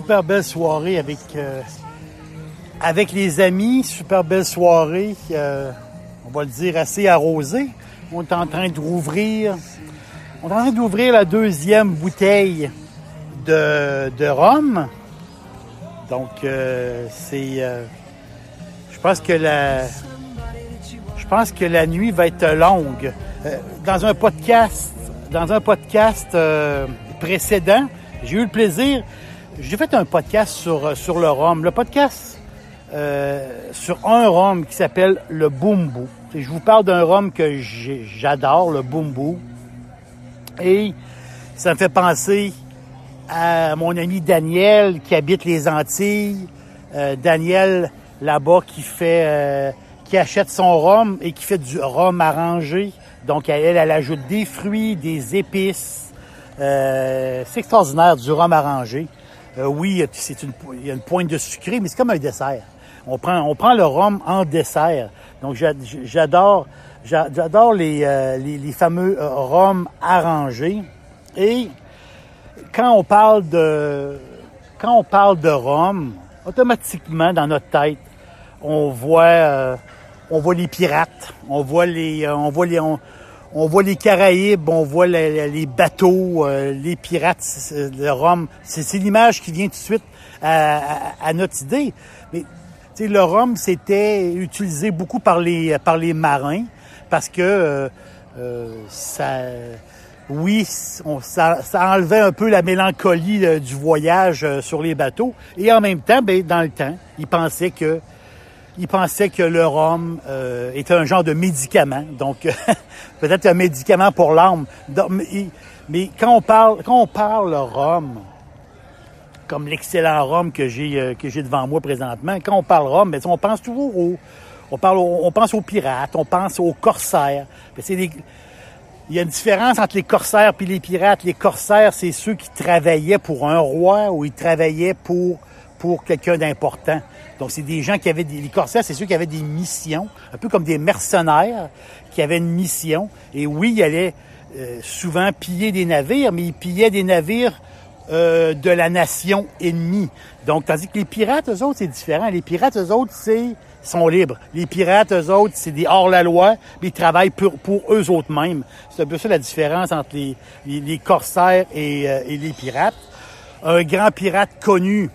Super belle soirée avec, euh, avec les amis. Super belle soirée, euh, on va le dire, assez arrosée. On est en train d'ouvrir, on est en train d'ouvrir la deuxième bouteille de, de rhum. Donc, euh, c'est, je pense que la, je pense que la nuit va être longue. Dans un podcast, dans un podcast précédent, j'ai eu le plaisir. J'ai fait un podcast sur, sur le rhum. Le podcast euh, sur un rhum qui s'appelle le Bumbu. Je vous parle d'un rhum que j'adore, le Bumbu. Et ça me fait penser à mon ami Daniel qui habite les Antilles. Euh, Daniel là-bas qui fait euh, qui achète son rhum et qui fait du rhum arrangé. Donc elle, elle ajoute des fruits, des épices. Euh, c'est extraordinaire du rhum arrangé. Euh, oui, c'est une, il y a une pointe de sucré, mais c'est comme un dessert. On prend, le rhum en dessert. Donc j'a- j'adore, j'a- j'adore les, euh, fameux euh, rhums arrangés. Et quand on parle de quand on parle de rhum, automatiquement dans notre tête, on voit on voit les pirates, on voit les on voit les on voit les Caraïbes, on voit les, bateaux, euh, les pirates, le rhum. C'est l'image qui vient tout de suite à, notre idée. Mais le rhum, c'était utilisé beaucoup par les par marins parce que euh, euh, ça oui, ça, enlevait un peu la mélancolie du voyage sur les bateaux. Et en même temps, ben, dans le temps, ils pensaient que ils pensaient que le rhum euh, était un genre de médicament, donc peut-être un médicament pour l'âme. Mais, quand on parle quand on parle rhum, comme l'excellent rhum que j'ai euh, que j'ai devant moi présentement, quand on parle rhum, on pense toujours au on pense aux pirates, on pense aux corsaires. Il y a une différence entre les corsaires puis les pirates. Les corsaires, c'est ceux qui travaillaient pour un roi ou ils travaillaient pour, pour quelqu'un d'important. Donc, c'est des gens qui avaient des, les corsaires, c'est ceux qui avaient des missions, un peu comme des mercenaires qui avaient une mission. Et oui, ils allaient euh, souvent piller des navires, mais ils pillaient des navires euh, de la nation ennemie. Donc, tandis que les pirates, eux autres, c'est différent. Les pirates, eux autres, c'est sont libres. Les pirates, eux autres, c'est des hors-la-loi, mais ils travaillent pour, eux autres mêmes. C'est un peu ça la différence entre les, les, les corsaires et, euh, et les pirates. Un grand pirate connu,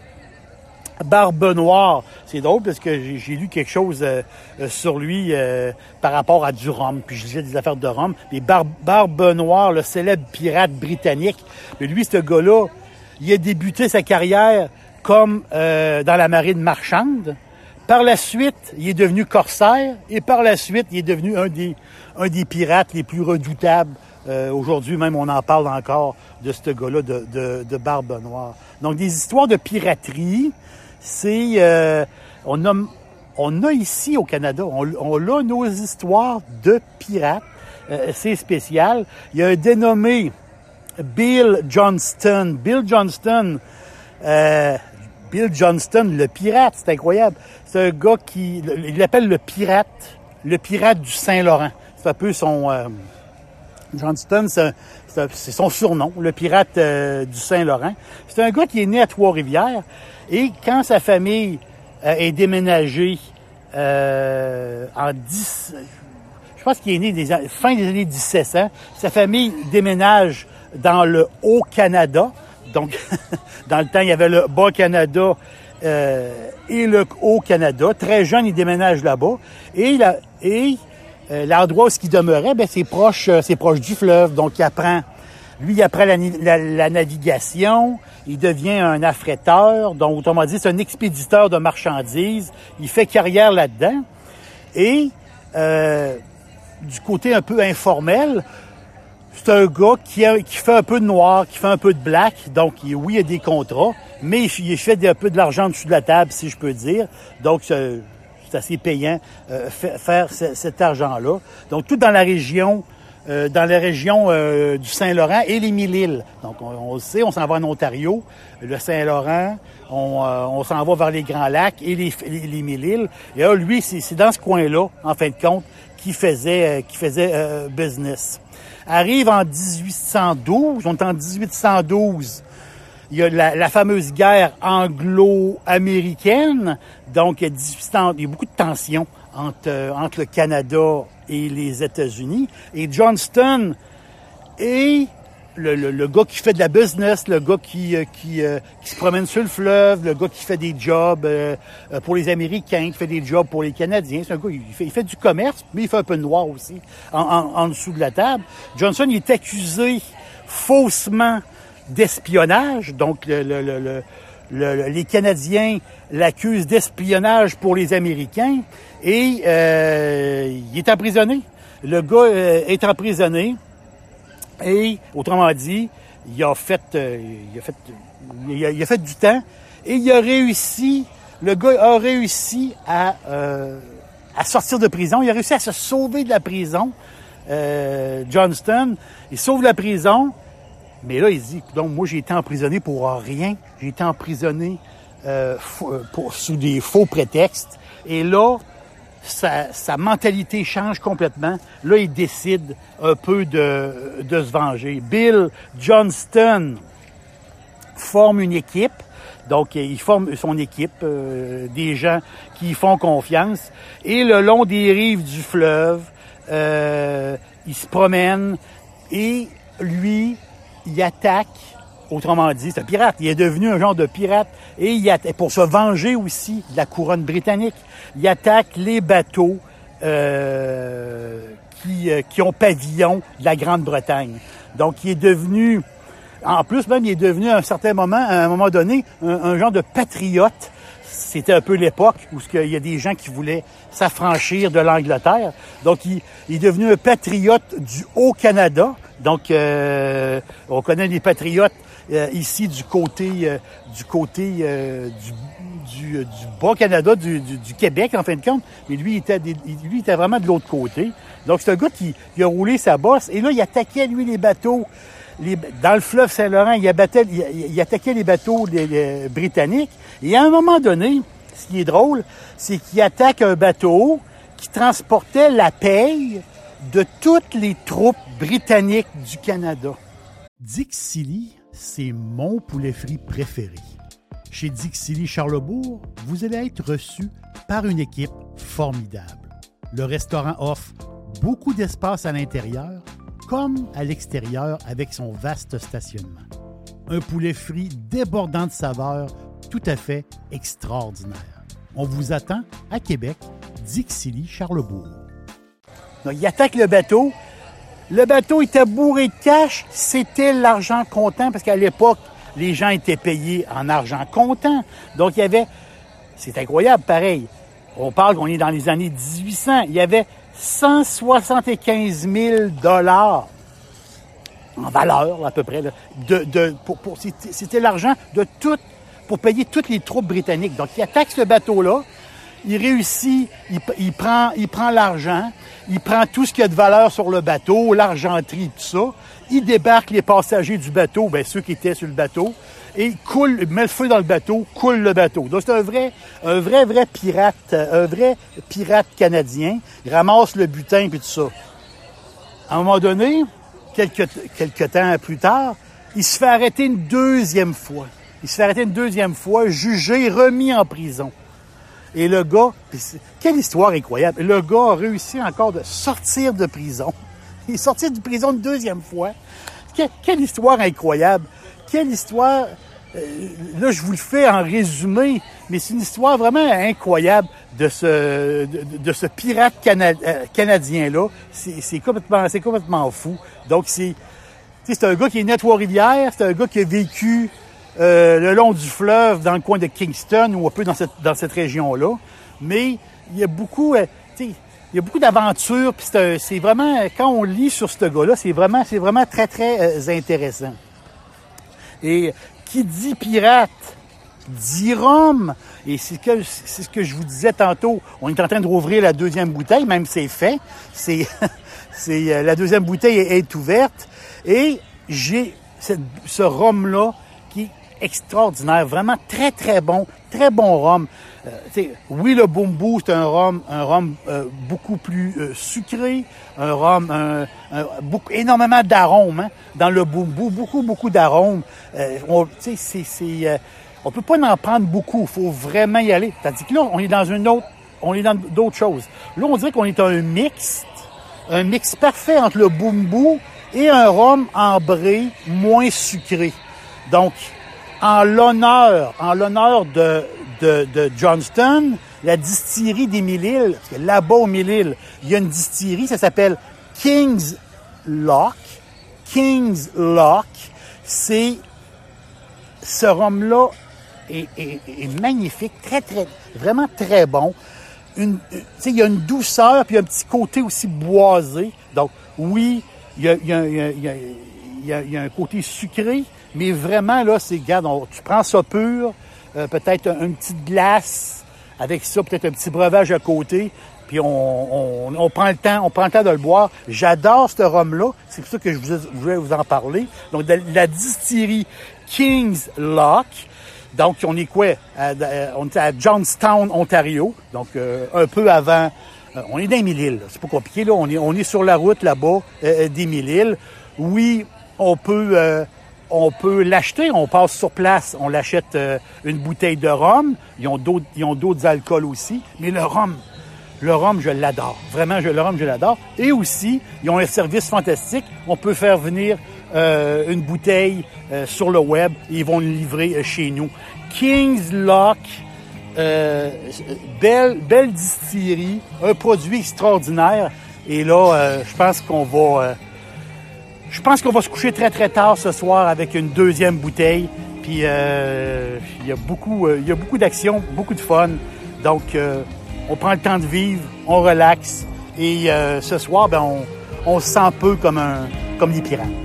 Barbe Noire, c'est drôle parce que j'ai lu quelque chose euh, euh, sur lui euh, par rapport à du rhum, puis je lisais des affaires de rhum. Mais Bar- Barbe Noire, le célèbre pirate britannique, mais lui, ce gars-là, il a débuté sa carrière comme dans la marine marchande. Par la suite, il est devenu corsaire et par la suite, il est devenu un des, un des pirates les plus redoutables. Aujourd'hui, même, on en parle encore de ce gars-là de, de, de Barbe Noire. Donc, des histoires de piraterie, c'est... euh, on, a, ici au Canada, on, a nos histoires de pirates. Euh, c'est spécial. Il y a un dénommé Bill Johnston. Bill Johnston, euh, Bill Johnston, le pirate, c'est incroyable. C'est un gars qui, il l'appelle le pirate, le pirate du Saint-Laurent. C'est un peu son, Johnston, c'est un- c'est son surnom, le pirate euh, du Saint-Laurent. C'est un gars qui est né à Trois-Rivières et quand sa famille euh, est déménagée euh, en 10, je pense qu'il est né fin des années 1700. Sa famille déménage dans le Haut-Canada. Donc, dans le temps, il y avait le Bas-Canada et le Haut-Canada. Très jeune, il déménage là-bas. Et, et euh, l'endroit où il demeurait, ben, c'est proche, euh, c'est proche du fleuve. Donc, il apprend, lui, il apprend la, navigation. Il devient un affréteur. Donc, autrement dit, c'est un expéditeur de marchandises. Il fait carrière là-dedans. Et euh, du côté un peu informel, c'est un gars qui, fait un peu de noir, qui fait un peu de black. Donc, il- oui, il a des contrats, mais il, fait un peu de l'argent en dessous de la table, si je peux dire. Donc, c'est assez payant euh, fa- faire ce- cet argent-là. Donc, tout dans la région, euh, dans euh, du Saint-Laurent et les Mille-Îles. Donc, on, le sait, on s'en va en Ontario, le Saint-Laurent, on, s'en va vers les Grands Lacs et les, les, les Mille-Îles. Et là, lui, c'est dans ce coin-là, en fin de compte, qui faisait, qui faisait business. Arrive en 1812, on est en 1812, il y a la, fameuse guerre anglo-américaine. Donc, il y, a 1800 il y a beaucoup de tensions entre, euh, entre le Canada et les États-Unis. Et Johnston est le, le- gars qui fait de la business, le gars qui, euh, qui, euh, qui se promène sur le fleuve, le gars qui fait des jobs pour les Américains, qui fait des jobs pour les Canadiens. C'est un gars, il fait, du commerce, mais il fait un peu de noir aussi, en, en- dessous de la table. Johnson, il est accusé faussement d'espionnage. Donc, le- le- le- le- le- les Canadiens l'accusent d'espionnage pour les Américains et euh, il est emprisonné. Le gars euh, est emprisonné et, autrement dit, il a fait, euh, il a fait, du temps et il a réussi, le gars a réussi à, sortir de prison. Il a réussi à se sauver de la prison. Johnston, il sauve la prison, mais là, il dit, donc moi, j'ai été emprisonné pour rien. J'ai été emprisonné euh, euh, sous des faux prétextes. Et là, sa, mentalité change complètement. Là, il décide un peu de, se venger. Bill Johnston forme une équipe. Donc, il forme son équipe, euh, des gens qui font confiance. Et le long des rives du fleuve, euh, il se promène et lui, il attaque. Autrement dit, c'est un pirate. Il est devenu un genre de pirate. Et il atta- pour se venger aussi de la couronne britannique, il attaque les bateaux euh, qui, euh, qui ont pavillon de la Grande-Bretagne. Donc, il est devenu en plus, même, il est devenu à un certain moment, à un moment donné, un genre de patriote. C'était un peu l'époque où il y a des gens qui voulaient s'affranchir de l'Angleterre. Donc, il, est devenu un patriote du Haut-Canada. Donc, euh, on connaît les patriotes euh, ici du côté euh, du côté du, Bas-Canada, du, Québec, en fin de compte. Mais lui, il était, vraiment de l'autre côté. Donc, c'est un gars qui a roulé sa bosse. Et là, il attaquait, lui, les bateaux dans le fleuve Saint-Laurent, il, abattait- il- il attaquait les bateaux britanniques. Et à un moment donné, ce qui est drôle, c'est qu'il attaque un bateau qui transportait la paye de toutes les troupes britanniques du Canada. Dick Silly, c'est mon poulet frit préféré. Chez Dick Silly Charlebourg, vous allez être reçu par une équipe formidable. Le restaurant offre beaucoup d'espace à l'intérieur comme à l'extérieur avec son vaste stationnement. Un poulet frit débordant de saveurs tout à fait extraordinaire. On vous attend à Québec, Dixilly, Charlebourg. Donc, il attaque le bateau. Le bateau était bourré de cash. C'était l'argent comptant parce qu'à l'époque, les gens étaient payés en argent comptant. Donc, il y avait, c'est incroyable, pareil. On parle qu'on est dans les années 1800. Il y avait 175 000 dollars en valeur, à peu près, de, pour, pour- c'était l'argent de tout, pour payer toutes les troupes britanniques. Donc, il attaque ce bateau-là, il réussit, il, prend, il prend l'argent, il prend tout ce qui a de valeur sur le bateau, l'argenterie, tout ça. Il débarque les passagers du bateau, ben, ceux qui étaient sur le bateau, et il coule, met le feu dans le bateau, coule le bateau. Donc, c'est un vrai, un vrai, vrai pirate, un vrai pirate canadien. Il ramasse le butin puis tout ça. À un moment donné, quelques, temps plus tard, il se fait arrêter une deuxième fois. Il se fait arrêter une deuxième fois, jugé, remis en prison. Et le gars, quelle histoire incroyable. Le gars a réussi encore de sortir de prison. Il est sorti de prison une deuxième fois. que- quelle histoire incroyable. Quelle histoire. euh, là, je vous le fais en résumé, mais c'est une histoire vraiment incroyable de ce, de, ce pirate euh, canadien-là. C'est complètement, complètement fou. Donc, c'est un gars qui est né à Trois-Rivières, c'est un gars qui a vécu euh, le long du fleuve dans le coin de Kingston ou un peu dans cette, dans cette région-là. Mais il y a beaucoup, il y a beaucoup d'aventures, puis c'est vraiment, quand on lit sur ce gars-là, c'est vraiment, vraiment très, très intéressant. Et qui dit pirate dit Rome. Et c'est ce que je vous disais tantôt. On est en train de rouvrir la deuxième bouteille, même c'est fait. C'est, euh, la deuxième bouteille est, ouverte. Et j'ai ce rhum-là qui est extraordinaire, vraiment très très bon, très bon rhum. Euh, oui, le Bumbu, c'est un rhum, un rhum euh, beaucoup plus euh, sucré, un rhum, un- beaucoup, énormément d'arômes hein, dans le Bumbu, beaucoup beaucoup d'arômes. On- on peut pas en prendre beaucoup, il faut vraiment y aller. Tandis que là, on est dans une autre, on est dans d'autres choses. Là, on dirait qu'on est un mix, un mix parfait entre le Bumbu et un rhum ambré moins sucré. Donc, en l'honneur, en l'honneur de, de, Johnston, la distillerie des Mille-Îles, parce que là-bas au Mille-Îles, il y a une distillerie, ça s'appelle King's Lock. King's Lock, c'est ce rhum-là est, est- est magnifique, très, très, vraiment très bon. Une, il y a une douceur, puis un petit côté aussi boisé. Donc, oui, il y a, y a- y a- y a un côté sucré, mais vraiment, là, c'est, regarde, tu prends ça pur, euh, peut-être un- une petite glace, avec ça, peut-être un petit breuvage à côté, puis on, on- prend le temps, on prend le temps de le boire. J'adore ce rhum-là, c'est pour ça que je voulais vous en parler. Donc, de la distillerie King's Lock, donc, on est quoi? On est à Johnstown, Ontario. Donc, euh, un peu avant. euh, on est dans les Mille-Îles. C'est pas compliqué, là. On est, on est sur la route là-bas euh, des Mille-Îles. Oui, on peut, on peut l'acheter. On passe sur place. On l'achète euh, une bouteille de rhum. Ils ont d'autres, ils d'autres alcools aussi. Mais le rhum, le rhum, je l'adore. Vraiment, je, le rhum, je l'adore. Et aussi, ils ont un service fantastique. On peut faire venir euh, une bouteille euh, sur le web et ils vont le livrer chez nous. King's Lock, belle, distillerie, un produit extraordinaire. Et là, je pense qu'on va... je pense qu'on va se coucher très très tard ce soir avec une deuxième bouteille. Puis euh, il y a beaucoup, euh, il y a beaucoup d'action, beaucoup de fun. Donc euh, on prend le temps de vivre, on relaxe. Et ce soir, ben, on, on se sent un peu comme un, comme des pirates.